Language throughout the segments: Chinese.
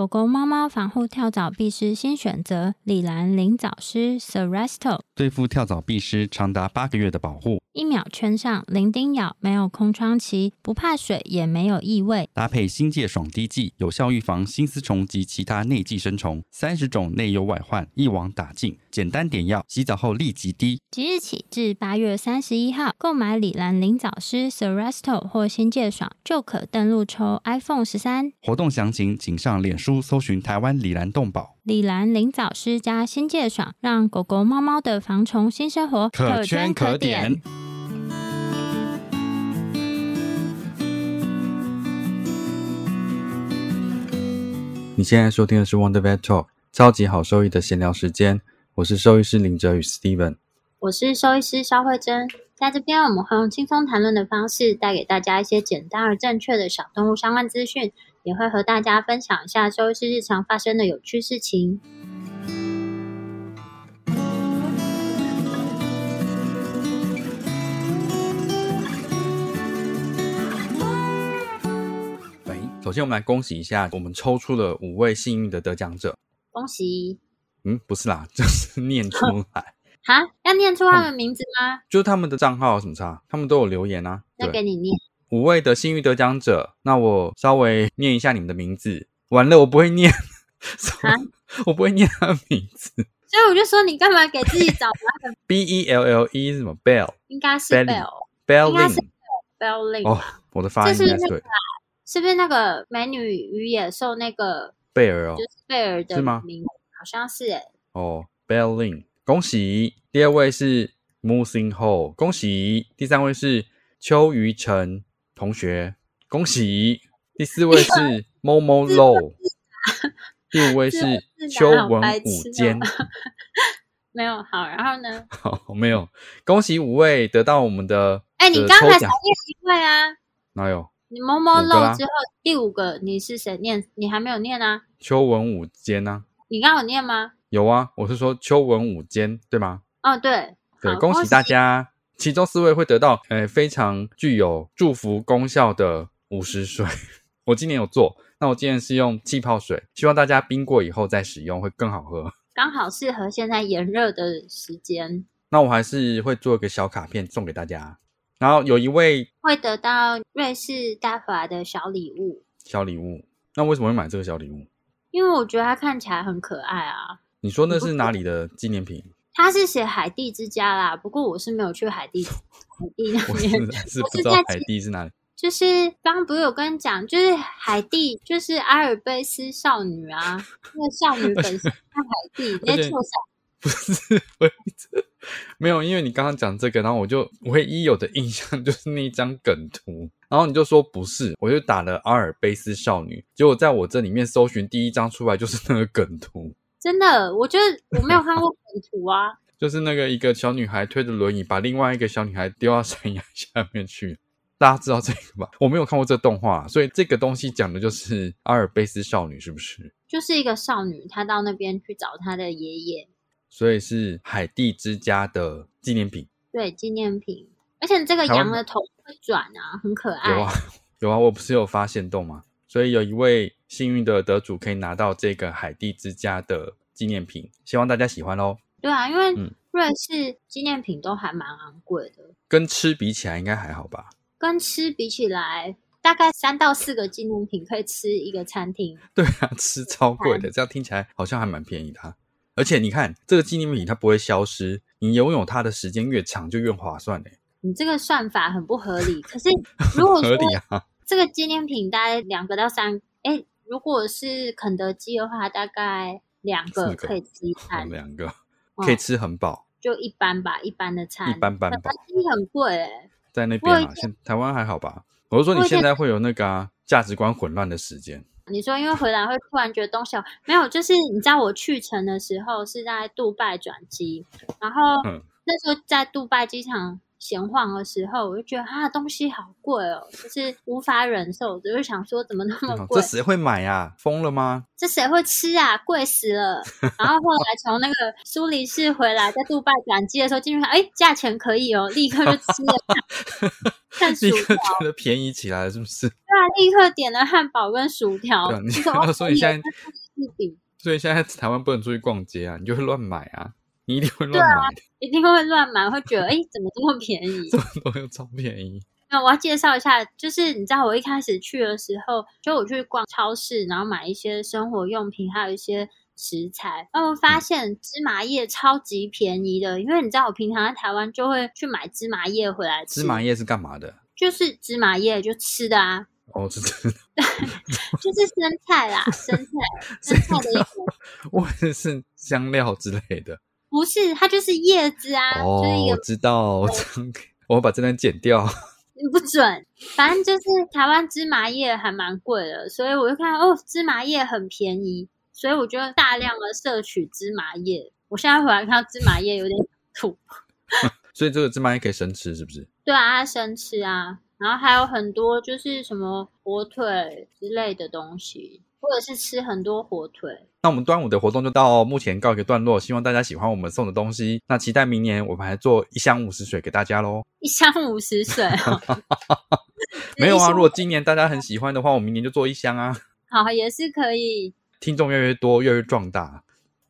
狗狗、猫猫防护跳蚤必施新选择：李兰灵藻虱 Seresto，对付跳蚤必施长达八个月的保护，一秒圈上，零叮咬，没有空窗期，不怕水，也没有异味。搭配新界爽滴剂，有效预防新丝虫及其他内寄生虫，三十种内忧外患一网打尽。简单点药，洗澡后立即滴。即日起至八月三十一号，购买李兰灵藻虱 Seresto 或新界爽，就可登录抽 iPhone 十三。活动详情请上脸书。搜寻台湾李兰动宝、李兰灵藻师加新界爽，让狗狗、猫猫的防虫新生活可圈可点。你现在收听的是 Wonder Vet Talk，超级好兽医的闲聊时间。我是兽医师林哲宇 Steven，我是兽医师肖慧珍。在这边，我们会用轻松谈论的方式，带给大家一些简单而正确的小动物相关资讯。也会和大家分享一下兽医师日常发生的有趣事情。喂，首先我们来恭喜一下，我们抽出了五位幸运的得奖者。恭喜！嗯，不是啦，就是念出来。哈，要念出他们名字吗？就是他们的账号有什么差？他们都有留言啊。那给你念。五位的幸运得奖者，那我稍微念一下你们的名字。完了，我不会念，我不会念他的名字，所以我就说你干嘛给自己找麻烦？B E L L E 是什么？Bell 应该是 Bell，Bell 应该是 Bell Lin。哦，我的发音应该对。是不是那个美女与野兽那个贝尔哦？就是贝尔的名字？好像是哎。哦，Bell Lin，恭喜！第二位是 Moving Hole，恭喜！第三位是邱于成。同学，恭喜！第四位是 Momo Low，第五位是邱文武坚。没有好，然后呢？好，没有。恭喜五位得到我们的。哎，你刚才才念一位啊？哪有？你 Momo Low 之后第五个你是谁念？你还没有念啊？邱文武坚啊？你刚有念吗？有啊，我是说邱文武坚，对吗？哦，对。对，恭喜大家。其中四位会得到，呃，非常具有祝福功效的五十水。我今年有做，那我今年是用气泡水，希望大家冰过以后再使用会更好喝，刚好适合现在炎热的时间。那我还是会做一个小卡片送给大家。然后有一位会得到瑞士大法的小礼物，小礼物。那为什么会买这个小礼物？因为我觉得它看起来很可爱啊。你说那是哪里的纪念品？他是写海地之家啦，不过我是没有去海地，海地那边是不知道海地是哪里。就是刚刚不是有跟你讲，就是海地，就是阿尔卑斯少女啊，那个少女本身在海地，那错上不是没有，因为你刚刚讲这个，然后我就唯一有的印象 就是那一张梗图，然后你就说不是，我就打了阿尔卑斯少女，结果在我这里面搜寻第一张出来就是那个梗图。真的，我觉得我没有看过梗图啊。就是那个一个小女孩推着轮椅，把另外一个小女孩丢到山崖下面去。大家知道这个吧？我没有看过这动画，所以这个东西讲的就是阿尔卑斯少女，是不是？就是一个少女，她到那边去找她的爷爷，所以是海地之家的纪念品。对，纪念品。而且这个羊的头会转啊，很可爱。有啊，有啊，我不是有发现洞吗？所以有一位幸运的得主可以拿到这个海地之家的纪念品，希望大家喜欢哦。对啊，因为瑞士纪念品都还蛮昂贵的，跟吃比起来应该还好吧？跟吃比起来，大概三到四个纪念品可以吃一个餐厅。对啊，吃超贵的，这样听起来好像还蛮便宜的。而且你看，这个纪念品它不会消失，你拥有它的时间越长就越划算嘞。你这个算法很不合理。可是如果 合理啊。这个纪念品大概两个到三，哎，如果是肯德基的话，大概两个可以吃一餐，两个可以吃很饱，就一般吧，一般的餐，一般般吧。很贵哎，在那边啊，现台湾还好吧？我是说你现在会有那个价值观混乱的时间。你说因为回来会突然觉得东西没有，就是你知道我去程的时候是在杜拜转机，然后。那时候在杜拜机场闲晃的时候，我就觉得啊，东西好贵哦，就是无法忍受，我就想说怎么那么贵这？谁会买呀？疯了吗？这谁会吃啊？贵死了！然后后来从那个苏黎世回来，在杜拜转机的时候进去看，哎，价钱可以哦，立刻就吃了 看薯立刻条，觉得便宜起来了，是不是？对啊，立刻点了汉堡跟薯条对啊，你就说哦 所以现在所以现在台湾不能出去逛街啊，你就会乱买啊，你一定会乱买，一定会乱买，会觉得哎，怎么这么便宜？这么多又超便宜。那我要介绍一下，就是你知道我一开始去的时候，就我去逛超市，然后买一些生活用品，还有一些食材，然后我发现芝麻叶超级便宜的，因为你知道我平常在台湾就会去买芝麻叶回来吃，芝麻叶是干嘛的？就是芝麻叶就吃的啊，哦，是真的，就是生菜啦，生菜，生菜的一种，我以为是香料之类的。不是它就是叶子啊，哦就是一，我知道，我我会把这段剪掉。不准，反正就是台湾芝麻叶还蛮贵的，所以我就看哦，芝麻叶很便宜，所以我就大量的摄取芝麻叶。我现在回来看到芝麻叶有点土，所以这个芝麻叶可以生吃，是不是？对啊，它生吃啊，然后还有很多就是什么火腿之类的东西，或者是吃很多火腿。那我们端午的活动就到目前告一个段落，希望大家喜欢我们送的东西。那期待明年我们还做一箱五十水给大家喽。一箱五十水哦 没有啊，如果今年大家很喜欢的话，我明年就做一箱啊。好也是可以。听众越来越多，越来越壮大。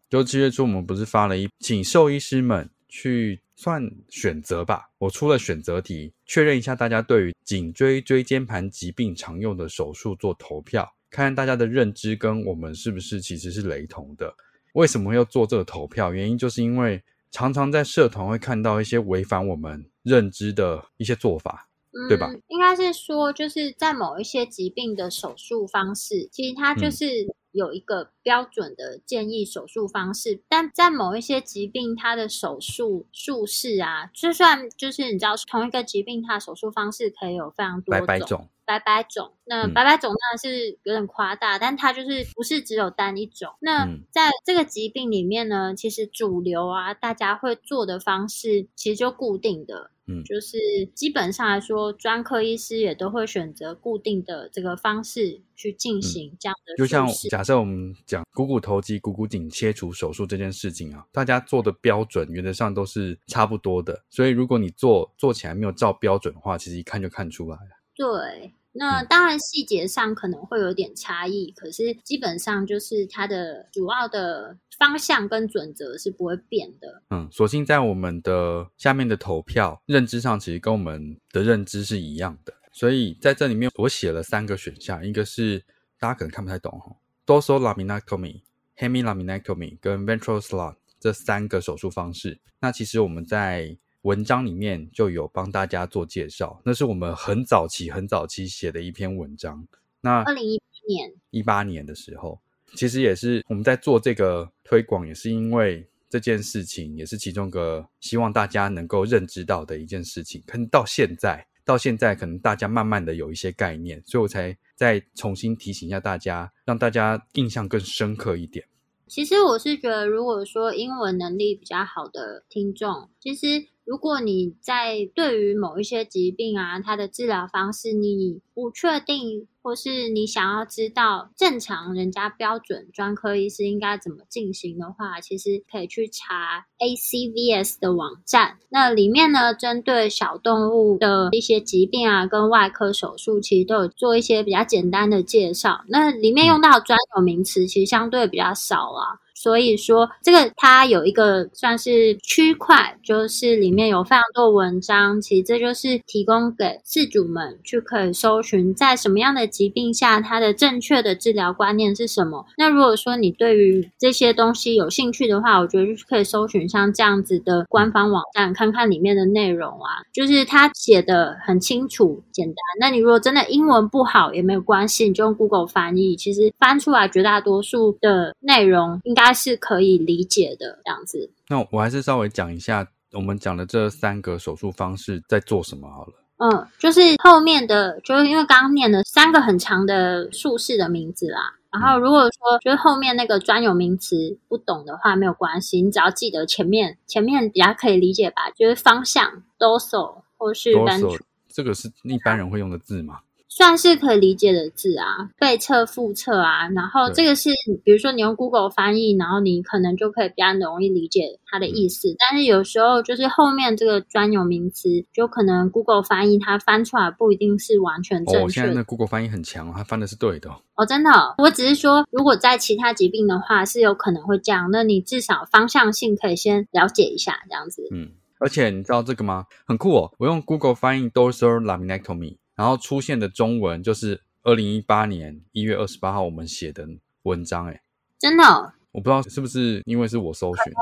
就七月初，我们不是发了一请兽医师们去算选择吧？我出了选择题，确认一下大家对于颈椎椎间盘疾病常用的手术做投票，看看大家的认知跟我们是不是其实是雷同的。为什么要做这个投票？原因就是因为常常在社团会看到一些违反我们认知的一些做法。对吧嗯？应该是说，就是在某一些疾病的手术方式，其实它嗯就是有一个标准的建议手术方式，但在某一些疾病，它的手术术式啊，就算就是你知道同一个疾病，它的手术方式可以有非常多种，百百种，那嗯。百百种当然是有点夸大，但它就是不是只有单一种。那嗯。在这个疾病里面呢，其实主流啊，大家会做的方式其实就固定的，嗯就是基本上来说，专科医师也都会选择固定的这个方式去进行这样的嗯就像假设我们讲股骨头肌、股骨颈切除手术这件事情啊，大家做的标准原则上都是差不多的，所以如果你做做起来没有照标准的话，其实一看就看出来了。对。那嗯当然，细节上可能会有点差异，可是基本上就是它的主要的方向跟准则是不会变的。嗯，索性在我们的下面的投票认知上，其实跟我们的认知是一样的，所以在这里面我写了三个选项，一个是大家可能看不太懂哈，dorsal laminectomy、hemi laminectomy 跟 ventral slot 这三个手术方式。那其实我们在文章里面就有帮大家做介绍，那是我们很早期、很早期写的一篇文章。那二零一八年，一八年的时候，其实也是我们在做这个推广，也是因为这件事情，也是其中一个希望大家能够认知到的一件事情。可能到现在，到现在可能大家慢慢的有一些概念，所以我才再重新提醒一下大家，让大家印象更深刻一点。其实我是觉得，如果说英文能力比较好的听众，其实如果你在对于某一些疾病啊，它的治疗方式你不确定，或是你想要知道正常人家标准专科医师应该怎么进行的话，其实可以去查 ACVS 的网站。那里面呢，针对小动物的一些疾病啊，跟外科手术，其实都有做一些比较简单的介绍。那里面用到的专有名词，其实相对比较少啊。所以说，这个它有一个算是区块，就是里面有非常多文章，其实这就是提供给事主们去可以搜寻，在什么样的疾病下，它的正确的治疗观念是什么。那如果说你对于这些东西有兴趣的话，我觉得就是可以搜寻像这样子的官方网站，看看里面的内容啊，就是它写的很清楚、简单。那你如果真的英文不好也没有关系，你就用 Google 翻译，其实翻出来绝大多数的内容应该是可以理解的，这样子。那我还是稍微讲一下我们讲的这三个手术方式在做什么好了。嗯，就是后面的，就是因为刚刚念了三个很长的术士的名字啦。然后如果说就是后面那个专有名词不懂的话，没有关系，你只要记得前面前面比较可以理解吧，就是方向 dorsal 或是 ventral，这个是一般人会用的字吗？算是可以理解的字啊，背侧、腹侧啊，然后这个是，比如说你用 Google 翻译，然后你可能就可以比较容易理解它的意思。但是有时候就是后面这个专有名词，就可能 Google 翻译它翻出来不一定是完全正确。哦，现在那 Google 翻译很强，它翻的是对的。哦，真的，我只是说，如果在其他疾病的话，是有可能会这样。那你至少方向性可以先了解一下，这样子。嗯，而且你知道这个吗？很酷哦，我用 Google 翻译 dorsal laminectomy。然后出现的中文就是二零一八年一月二十八号我们写的文章，哎，真的，我不知道是不是因为是我搜寻，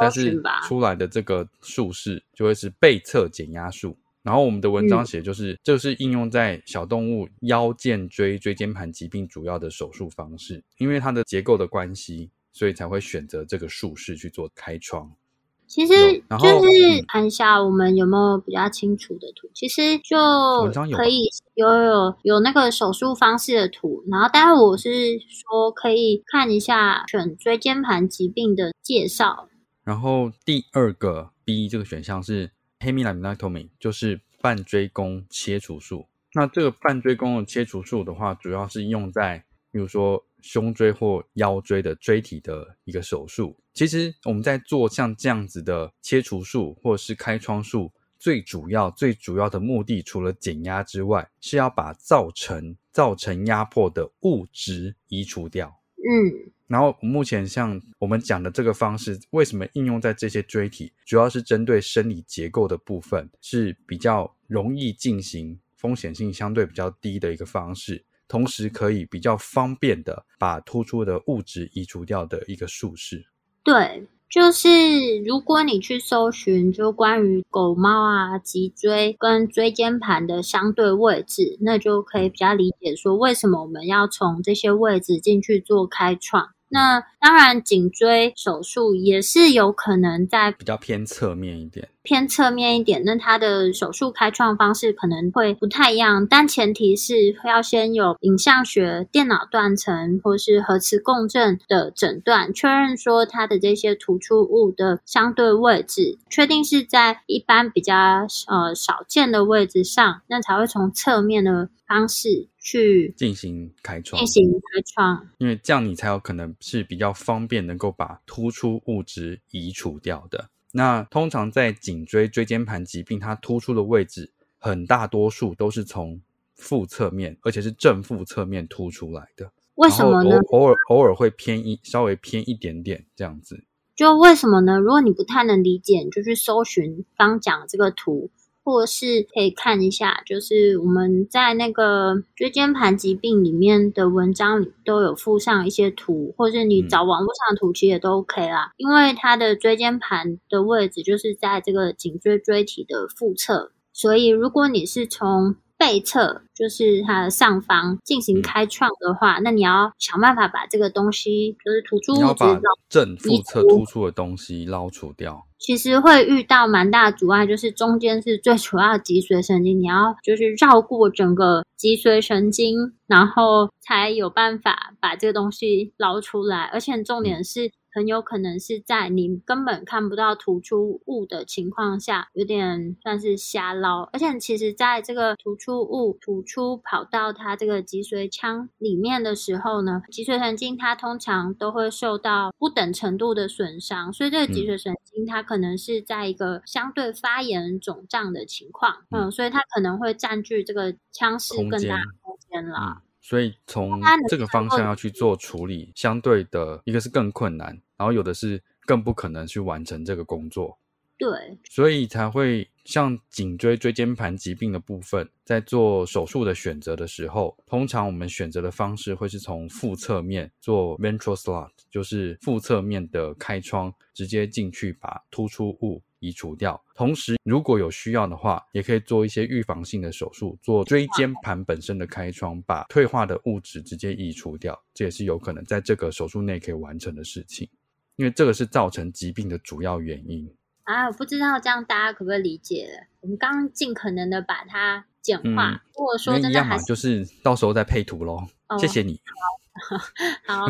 但是出来的这个术式就会是背侧减压术。然后我们的文章写就是，这是应用在小动物腰间椎椎间盘疾病主要的手术方式，因为它的结构的关系，所以才会选择这个术式去做开窗。其实就是看一下我们有没有比较清楚的图，其实就可以有有有那个手术方式的图，然后当然我是说可以看一下选椎间盘疾病的介绍。然后第二个 B 这个选项是 hemilaminectomy，就是半椎弓切除术。那这个半椎弓的切除术的话，主要是用在比如说。胸椎或腰椎的椎体的一个手术，其实我们在做像这样子的切除术或者是开创术，最主要、最主要的目的，除了减压之外，是要把造成造成压迫的物质移除掉。嗯，然后目前像我们讲的这个方式，为什么应用在这些椎体，主要是针对生理结构的部分是比较容易进行、风险性相对比较低的一个方式。同时可以比较方便的把突出的物质移除掉的一个术式。对，就是如果你去搜寻就关于狗猫啊脊椎跟椎间盘的相对位置，那就可以比较理解说为什么我们要从这些位置进去做开创。那当然，颈椎手术也是有可能在比较偏侧面一点，偏侧面一点。那它的手术开创方式可能会不太一样，但前提是要先有影像学、电脑断层或是核磁共振的诊断，确认说它的这些突出物的相对位置，确定是在一般比较呃少见的位置上，那才会从侧面的方式。去进行开创，进行开创，因为这样你才有可能是比较方便能够把突出物质移除掉的。那通常在颈椎椎间盘疾病，它突出的位置很大多数都是从腹侧面，而且是正负侧面突出来的。为什么呢？偶尔偶尔会偏一，稍微偏一点点这样子。就为什么呢？如果你不太能理解，你就去搜寻刚讲这个图。或是可以看一下，就是我们在那个椎间盘疾病里面的文章里都有附上一些图，或者你找网络上的图其实也都 OK 啦。因为它的椎间盘的位置就是在这个颈椎椎体的腹侧，所以如果你是从背侧就是它的上方进行开创的话，那你要想办法把这个东西，就是突出物质正腹侧突出的东西捞除掉。其实会遇到蛮大阻碍，就是中间是最主要脊髓神经，你要就是绕过整个脊髓神经，然后才有办法把这个东西捞出来，而且重点是。很有可能是在你根本看不到突出物的情况下，有点算是瞎捞。而且其实，在这个突出物突出跑到它这个脊髓腔里面的时候呢，脊髓神经它通常都会受到不等程度的损伤，所以这个脊髓神经它可能是在一个相对发炎肿胀的情况，嗯，所以它可能会占据这个腔室更大空间了。所以从这个方向要去做处理，相对的一个是更困难，然后有的是更不可能去完成这个工作。对，所以才会像颈椎椎间盘疾病的部分，在做手术的选择的时候，通常我们选择的方式会是从腹侧面做 ventral slot，就是腹侧面的开窗，直接进去把突出物。移除掉，同时如果有需要的话，也可以做一些预防性的手术，做椎间盘本身的开窗，把退化的物质直接移除掉，这也是有可能在这个手术内可以完成的事情，因为这个是造成疾病的主要原因。啊，我不知道这样大家可不可以理解？我们刚刚尽可能的把它简化。嗯如果说真的还是就是到时候再配图喽。哦谢谢你。好，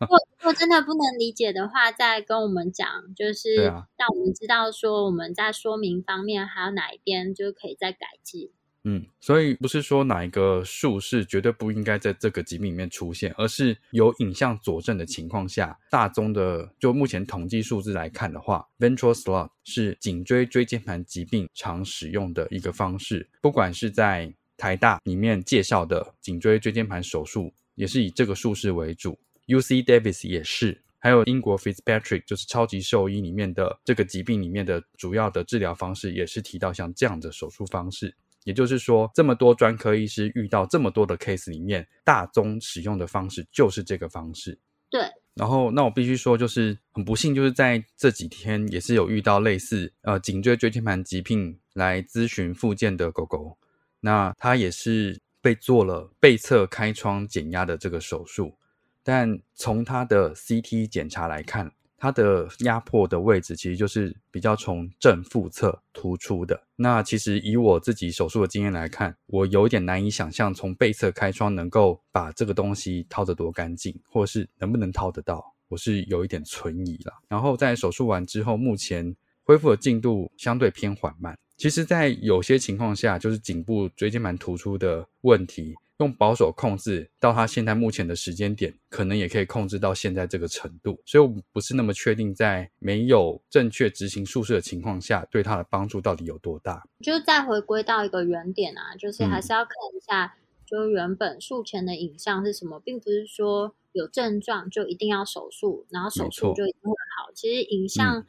如果如果真的不能理解的话，再跟我们讲，就是让我们知道说我们在说明方面还有哪一边就可以再改进。嗯，所以不是说哪一个术是绝对不应该在这个疾病里面出现，而是有影像佐证的情况下，大宗的就目前统计数字来看的话，ventral slot 是颈椎椎间盘疾病常使用的一个方式，不管是在台大里面介绍的颈椎椎间盘手术，也是以这个术式为主，UC Davis 也是。还有英国 Fitzpatrick 就是超级兽医里面的这个疾病里面的主要的治疗方式，也是提到像这样的手术方式。也就是说，这么多专科医师遇到这么多的 case 里面，大宗使用的方式就是这个方式。对，然后，那我必须说，就是很不幸，就是在这几天也是有遇到类似呃颈椎椎间盘疾病来咨询复健的狗狗，那它也是被做了背侧开窗减压的这个手术，但从他的 CT 检查来看，他的压迫的位置其实就是比较从正腹侧突出的。那其实以我自己手术的经验来看，我有点难以想象从背侧开窗能够把这个东西掏得多干净，或是能不能掏得到，我是有一点存疑了。然后在手术完之后，目前恢复的进度相对偏缓慢。其实，在有些情况下，就是颈部椎间盘突出的问题，用保守控制到他现在目前的时间点，可能也可以控制到现在这个程度。所以，我不是那么确定在没有正确执行术式的情况下，对他的帮助到底有多大。就再回归到一个原点啊，就是嗯还是要看一下，就原本术前的影像是什么，并不是说有症状就一定要手术，然后手术就一定会好。其实影像嗯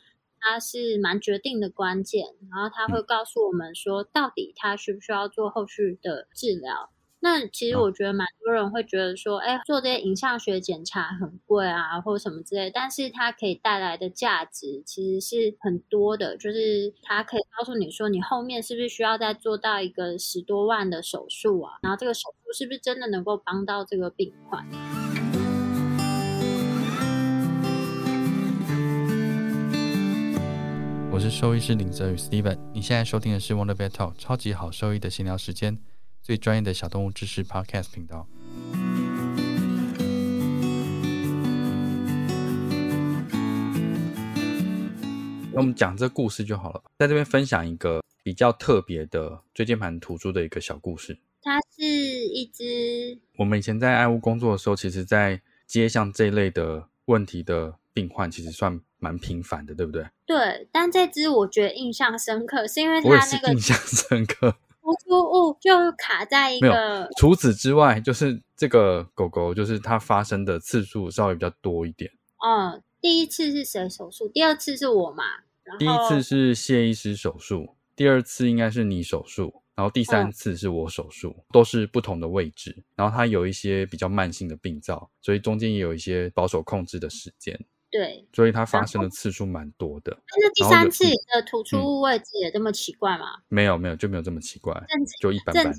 它是蛮决定的关键，然后它会告诉我们说，到底它需不需要做后续的治疗。那其实嗯我觉得蛮多人会觉得说，哎，做这些影像学检查很贵啊，或者什么之类，但是它可以带来的价值其实是很多的，就是它可以告诉你说，你后面是不是需要再做到一个十多万的手术啊？然后这个手术是不是真的能够帮到这个病患？我是兽医师林泽宇 Steven，你现在收听的是 Wonder Vet Talk 超级好兽医的闲聊时间，最专业的小动物知识 Podcast 频道。那我们讲这故事就好了，在这边分享一个比较特别的椎间盘突出的一个小故事。它是一只我们以前在爱屋工作的时候，其实在接像这一类的问题的病患，其实算蛮频繁的，对不对？对，但这只我觉得印象深刻，是因为它那个印象深刻。突出物就卡在一个除此之外，就是这个狗狗，就是它发生的次数稍微比较多一点。嗯，第一次是谁手术？第二次是我嘛？第一次是谢医师手术，第二次应该是你手术，然后第三嗯次是我手术，都是不同的位置。然后它有一些比较慢性的病灶，所以中间也有一些保守控制的时间，对，所以它发生的次数蛮多的。那第三次的突出物位置也这么奇怪吗？没有没有就没有这么奇怪，正就一般般。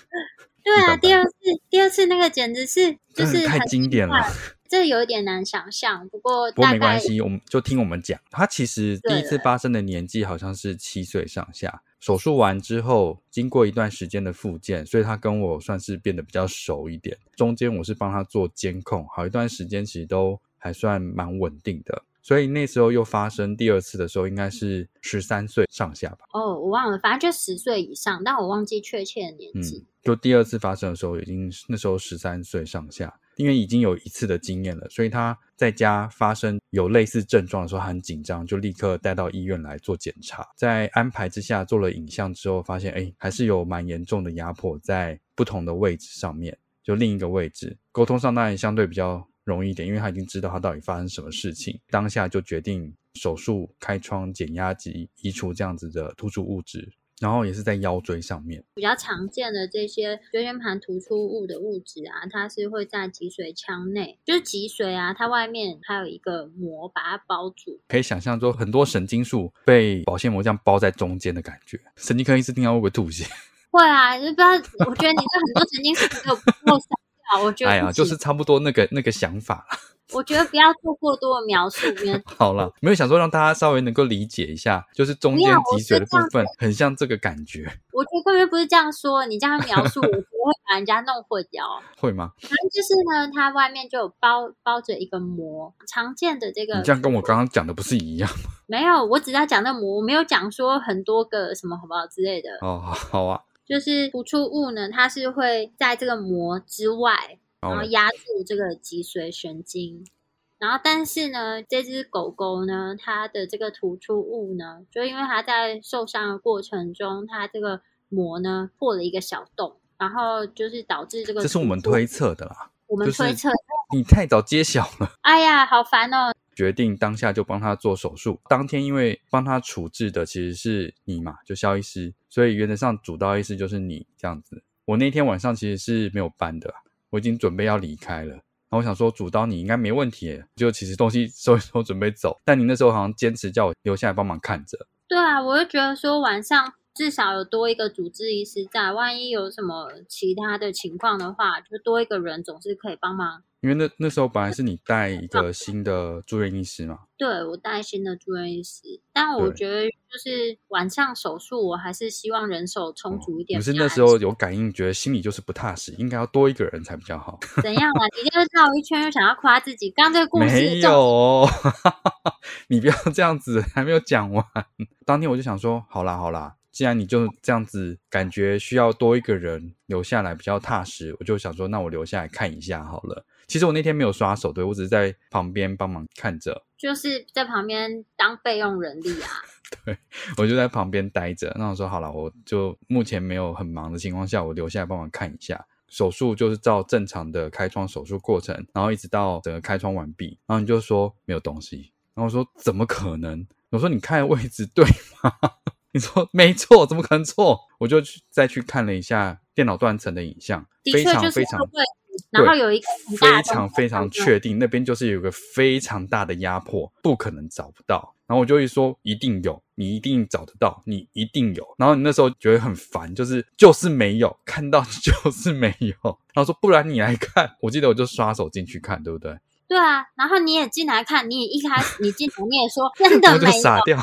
对啊，第二次第二次那个简直是 就是太经典了这有一点难想象。不过不过没关系，我们就听我们讲。他其实第一次对发生的年纪好像是七岁上下，手术完之后，经过一段时间的复健，所以他跟我算是变得比较熟一点。中间我是帮他做监控，好一段时间其实都还算蛮稳定的。所以那时候又发生第二次的时候，应该是十三岁上下吧。哦，我忘了，反正就十岁以上，但我忘记确切的年纪。嗯，就第二次发生的时候，已经那时候十三岁上下，因为已经有一次的经验了，所以他在家发生有类似症状的时候，他很紧张，就立刻带到医院来做检查。在安排之下做了影像之后，发现哎，还是有蛮严重的压迫在不同的位置上面，就另一个位置，沟通上当然相对比较容易一点，因为他已经知道他到底发生什么事情，当下就决定手术开窗减压及移除这样子的突出物质，然后也是在腰椎上面。比较常见的这些椎间盘突出物的物质啊，它是会在脊髓腔内，就是脊髓啊，它外面还有一个膜把它包住。可以想象说，很多神经素被保鲜膜这样包在中间的感觉。神经科医师听到会不会吐血？会啊，就不知道，我觉得你这很多神经素都不够想掉，我觉得哎呀，就是差不多那个那个想法啦。我觉得不要做过多的描述，好了，没有想说让大家稍微能够理解一下，就是中间脊髓的部分很像这个感觉，我觉得根本不是这样说，你这样描述，我觉得 会把人家弄混淆。会吗？反正就是呢，它外面就有包包着一个膜，常见的这个你这样跟我刚刚讲的不是一样吗？没有，我只在讲那膜，我没有讲说很多个什么好不好之类的。哦，好好啊，就是突出物呢，它是会在这个膜之外，然后哦，压住这个脊髓神经。然后，但是呢，这只狗狗呢，它的这个突出物呢，就因为它在受伤的过程中，它这个膜呢破了一个小洞，然后就是导致这个这是我们推测的啦，我们就是推测，你太早揭晓了。哎呀，好烦哦！决定当下就帮他做手术。当天因为帮他处置的其实是你嘛，就肖医师，所以原则上主刀医师就是你这样子。我那天晚上其实是没有班的，我已经准备要离开了。然后我想说，主刀你应该没问题，就其实东西 收一收准备走，但你那时候好像坚持叫我留下来帮忙看着。对啊，我就觉得说晚上至少有多一个主治医师在，万一有什么其他的情况的话，就多一个人总是可以帮忙。因为那那时候本来是你带一个新的住院医师嘛，对我带新的住院医师，但我觉得就是晚上手术，我还是希望人手充足一点。可是那时候有感应，觉得心里就是不踏实，应该要多一个人才比较好。怎样啊？你就是绕一圈又想要夸自己，刚刚这个故事没重有，你不要这样子，还没有讲完。当天我就想说，好啦好啦，既然你就这样子，感觉需要多一个人留下来比较踏实，我就想说，那我留下来看一下好了。其实我那天没有刷手，对我只是在旁边帮忙看着，就是在旁边当备用人力啊。对我就在旁边待着。那我说好了，我就目前没有很忙的情况下，我留下来帮忙看一下。手术就是照正常的开窗手术过程，然后一直到整个开窗完毕，然后你就说没有东西，然后我说怎么可能？我说你看的位置对吗？你说没错，怎么可能错？我就去再去看了一下电脑断层的影像，非的确就是常非常然后有一非常非常确定，那边就是有一个非常大的压迫，不可能找不到。然后我就会说一定有，你一定找得到，你一定有。然后你那时候觉得很烦，就是就是没有看到，就是没有。然后说不然你来看，我记得我就刷手进去看，对不对？对啊，然后你也进来看，你也一开始你进来你也说 真的我就没有，傻掉，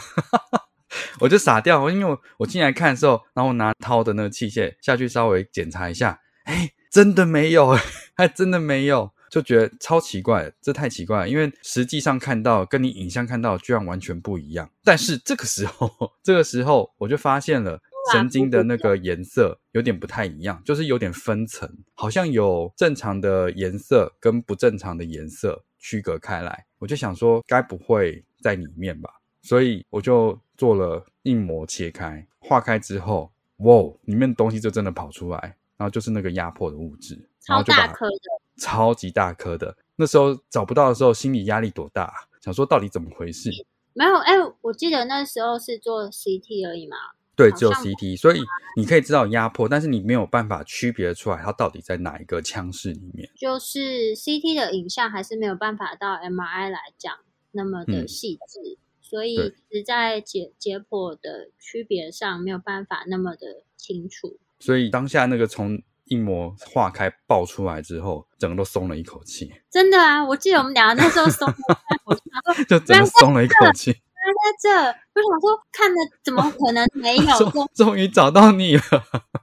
我就傻掉，因为我我进来看的时候，然后我拿掏的那个器械下去稍微检查一下，哎，真的没有，哎，还真的没有，就觉得超奇怪，这太奇怪了，因为实际上看到跟你影像看到居然完全不一样。但是这个时候，这个时候我就发现了。神经的那个颜色有点不太一样，就是有点分层，好像有正常的颜色跟不正常的颜色区隔开来。我就想说，该不会在里面吧？所以我就做了硬膜切开，化开之后，哇，里面东西就真的跑出来，然后就是那个压迫的物质，然超大颗的，超级大颗的。那时候找不到的时候，心理压力多大啊？想说到底怎么回事？没有哎，我记得那时候是做 CT 而已嘛。对，只有 CT，所以你可以知道压迫，但是你没有办法区别出来它到底在哪一个腔室里面。就是 CT 的影像还是没有办法到 MRI 来讲那么的嗯细致，所以对只在解解剖的区别上没有办法那么的清楚。所以当下那个从硬膜化开爆出来之后，整个都松了一口气，真的啊，我记得我们俩那时候松了一口气，就真的松了一口气。在这，我想说看的怎么可能没有？终终于找到你了，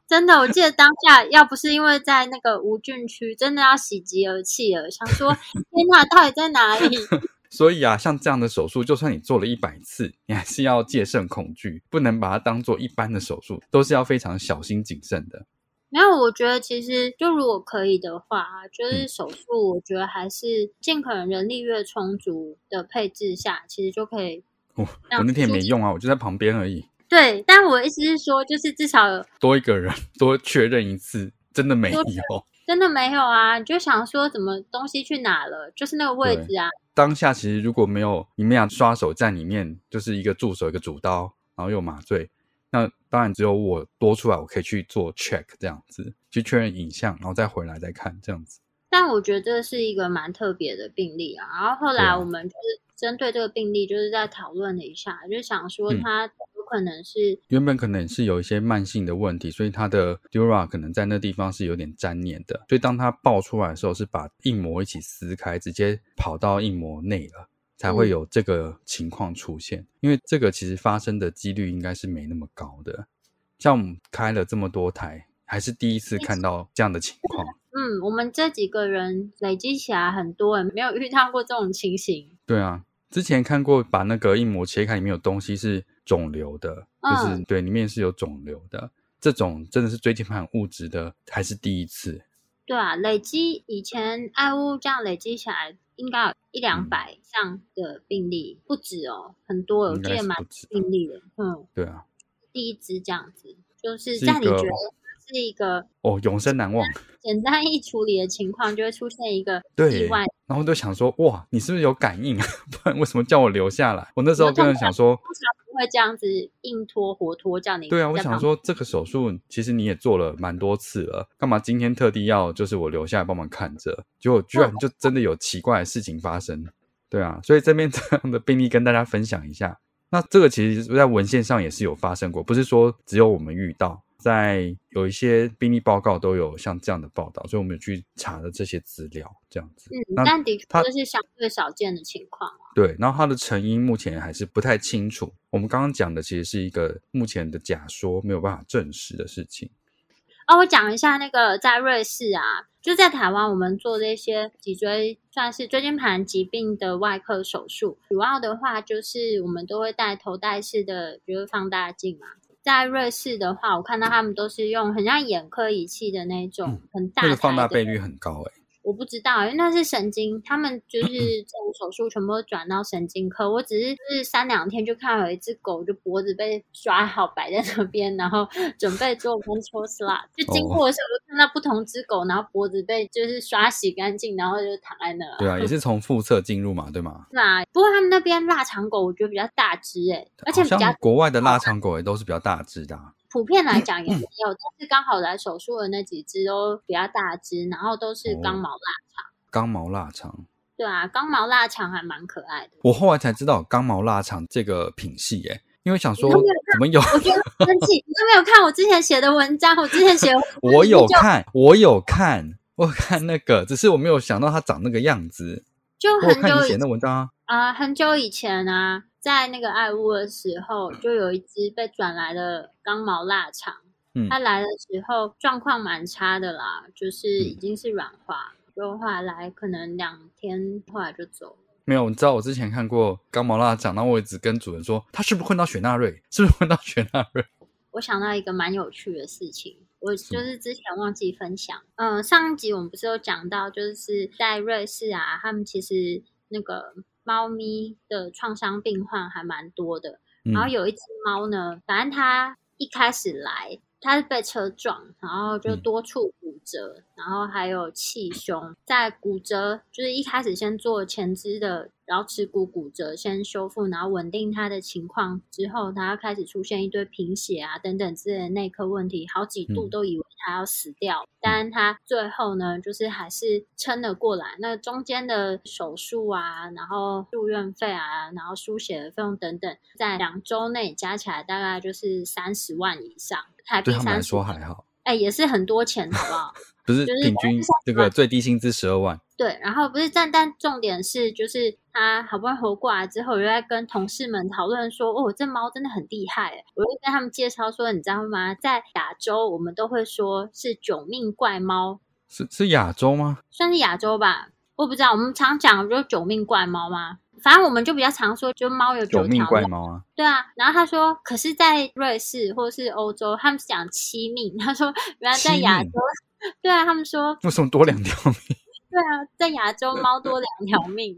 真的，我记得当下要不是因为在那个无菌区，真的要喜极而泣了，想说天哪，到底在哪里？所以啊，像这样的手术，就算你做了一百次，你还是要戒慎恐惧，不能把它当做一般的手术，都是要非常小心谨慎的。没有，我觉得其实就如果可以的话，嗯就是手术，我觉得还是尽可能人力越充足的配置下，其实就可以我那我那天也没用啊，我就在旁边而已，对。但我意思是说，就是至少有多一个人多确认一次，真的没有。真的没有啊，你就想说怎么东西去哪了，就是那个位置啊。当下其实如果没有你们俩刷手在里面，就是一个助手一个主刀，然后又麻醉，那当然只有我多出来，我可以去做 check 这样子，去确认影像，然后再回来再看这样子。但我觉得这是一个蛮特别的病例啊。然后后来我们就是针对这个病例，就是在讨论了一下，就是想说嗯它有可可能是原本可能是有一些慢性的问题，所以它的 dura 可能在那地方是有点粘黏的，所以当它爆出来的时候，是把硬膜一起撕开，直接跑到硬膜内了，才会有这个情况出现。因为这个其实发生的几率应该是没那么高的。像我们开了这么多台，还是第一次看到这样的情况。嗯，我们这几个人累积起来很多人没有遇到过这种情形。对啊，之前看过把那个硬膜切开，里面有东西是肿瘤的，就是对，里面是有肿瘤的。这种真的是椎间盘物质的，还是第一次。对啊，累积以前爱屋这样累积起来，应该有一两百项的病例，不止哦，很多，我记得蛮病例的。嗯，对啊。第一支这样子，就是在你觉得是一个哦永生难忘、简单易处理的情况，就会出现一个意外。然后就想说，哇，你是不是有感应？不然为什么叫我留下来？我那时候跟人想说，会这样子硬拖活拖叫你。对啊，我想说这个手术其实你也做了蛮多次了，干嘛今天特地要就是我留下来帮忙看着？结果居然就真的有奇怪的事情发生。对啊，所以这边 这样的病例跟大家分享一下。那这个其实，在文献上也是有发生过，不是说只有我们遇到，在有一些病例报告都有像这样的报道，所以我们有去查了这些资料，这样子。嗯，但的确这是相对少见的情况啊。对，然后它的成因目前还是不太清楚。我们刚刚讲的其实是一个目前的假说，没有办法证实的事情。哦，我讲一下那个在瑞士啊，就在台湾，我们做这些脊椎算是椎间盘疾病的外科手术，主要的话就是我们都会戴头戴式的，比如放大镜嘛。在瑞士的话，我看到他们都是用很像眼科仪器的那种很大，那个放大倍率很高哎。我不知道，因为那是神经，他们就 是这种手术全部都转到神经科。我只是就是三两天就看到有一只狗，就脖子被刷好摆在那边，然后准备做 control slot。就经过的时候，就看到不同只狗，然后脖子被就是刷洗干净，然后就躺在那。对啊，也是从腹侧进入嘛，对吗？是啊，不过他们那边腊肠狗我觉得比较大只哎，而且比较国外的腊肠狗也都是比较大只的。普遍来讲也没有，但是刚好来手术的那几只都比较大只，然后都是刚毛腊肠。刚毛腊肠，对啊，刚毛腊肠还蛮可爱的。我后来才知道刚毛腊肠这个品系，哎，因为想说怎么有？我觉得生气，你都没有看我之前写的文章。我之前写，我有看，我有看，我看那个，只是我没有想到它长那个样子。就很久以前的文章啊，啊，很久以前啊。在那个爱屋的时候，就有一只被转来的刚毛腊肠。嗯，它来的时候状况蛮差的啦，就是已经是软化，就后来可能两天后来就走了。没有，你知道我之前看过刚毛腊肠，然后我一直跟主人说，他是不是混到雪纳瑞？是不是混到雪纳瑞？我想到一个蛮有趣的事情，我就是之前忘记分享。嗯，上一集我们不是有讲到，就是在瑞士啊，他们其实那个。猫咪的创伤病患还蛮多的，然后有一只猫呢，反正它一开始来，它是被车撞，然后就多处骨折，然后还有气胸，在骨折就是一开始先做前肢的。然后耻骨骨折先修复，然后稳定他的情况之后，他开始出现一堆贫血啊等等之类的内科问题，好几度都以为他要死掉，但他最后呢，就是还是撑了过来。那中间的手术啊，然后住院费啊，然后输血的费用等等，在两周内加起来大概就是三十万以上，台币三十。说还好，哎，也是很多钱，好不好？不是平均这个最低薪资十二万。对，然后不是，但但重点是，就是他好不容易活过来之后，我就在跟同事们讨论说：“哦，这猫真的很厉害。”我就跟他们介绍说：“你知道吗？在亚洲，我们都会说是九命怪猫，是是亚洲吗？算是亚洲吧，我不知道。我们常讲就九命怪猫吗？反正我们就比较常说，就猫有九命怪猫啊。对啊，然后他说，可是，在瑞士或是欧洲，他们讲七命。他说，原来在亚洲，对啊，他们说为什么多两条命？”对啊，在亚洲猫多两条命，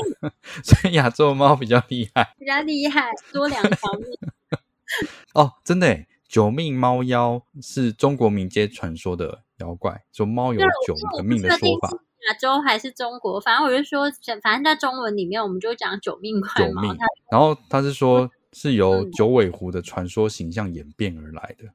所以亚洲猫比较厉害，比较厉害，多两条命。哦，真的，九命猫妖是中国民间传说的妖怪，说猫有九个命的说法。亚洲还是中国，反正我就说，反正在中文里面，我们就讲九命怪猫。然后他是说，是由九尾狐的传说形象演变而来的。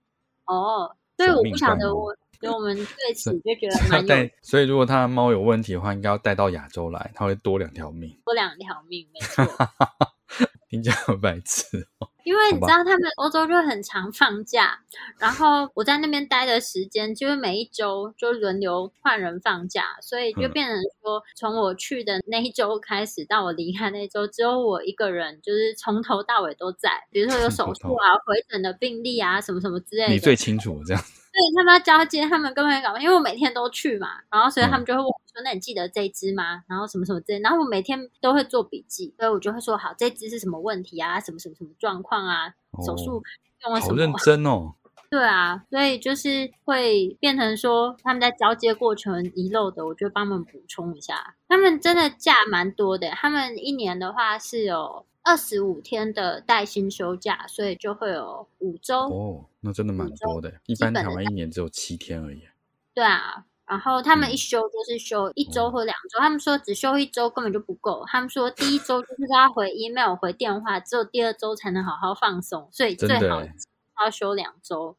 哦，所以我不晓得我。所以我们对 此就觉得蛮有。所以如果他的猫有问题的话，应该要带到亚洲来，他会多两条命。多两条命，没错。听起来好白痴哦。因为你知道他们欧洲就很常放假，然后我在那边待的时间就是每一周就轮流换人放假，所以就嗯变成说，从我去的那一周开始到我离开那一周，只有我一个人，就是从头到尾都在。比如说有手术啊、回诊的病例啊，什么什么之类的。你最清楚这样。对他们要交接，他们根本没搞，因为我每天都去嘛，然后所以他们嗯就会问我说：“那你记得这一支吗？”然后什么什么之类，然后我每天都会做笔记，所以我就会说：“好，这支是什么问题啊？什么什么什么状况啊？手术哦用了什好认么？”真哦。对啊，所以就是会变成说他们在交接过程遗漏的，我就帮他们补充一下。他们真的假蛮多的，他们一年的话是有二十五天的带薪休假，所以就会有五周。哦，那真的蛮多的。一般台湾一年只有七天而已。对啊，然后他们嗯一休就是休一周或两周，他们说只休一周根本就不够，他们说第一周就是要回 email 回电话，只有第二周才能好好放松，所以最好要休两周。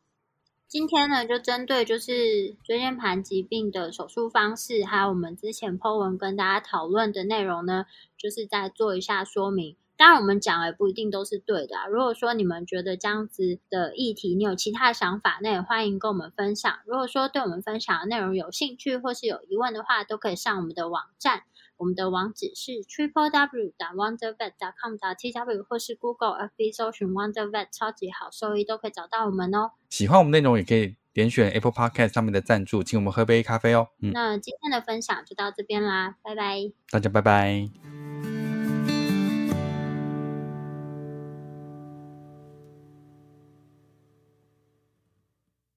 今天呢，就针对就是椎间盘疾病的手术方式，还有我们之前 po 文跟大家讨论的内容呢，就是再做一下说明。当然，我们讲的也不一定都是对的、啊。如果说你们觉得这样子的议题，你有其他想法，那也欢迎跟我们分享。如果说对我们分享的内容有兴趣或是有疑问的话，都可以上我们的网站，我们的网址是 triple w 打 wondervet com 打 t w 或是 Google FB 搜寻 wondervet 超级好兽医都可以找到我们哦。喜欢我们内容也可以点选 Apple Podcast 上面的赞助，请我们喝杯咖啡哦。嗯，那今天的分享就到这边啦，拜拜。大家拜拜。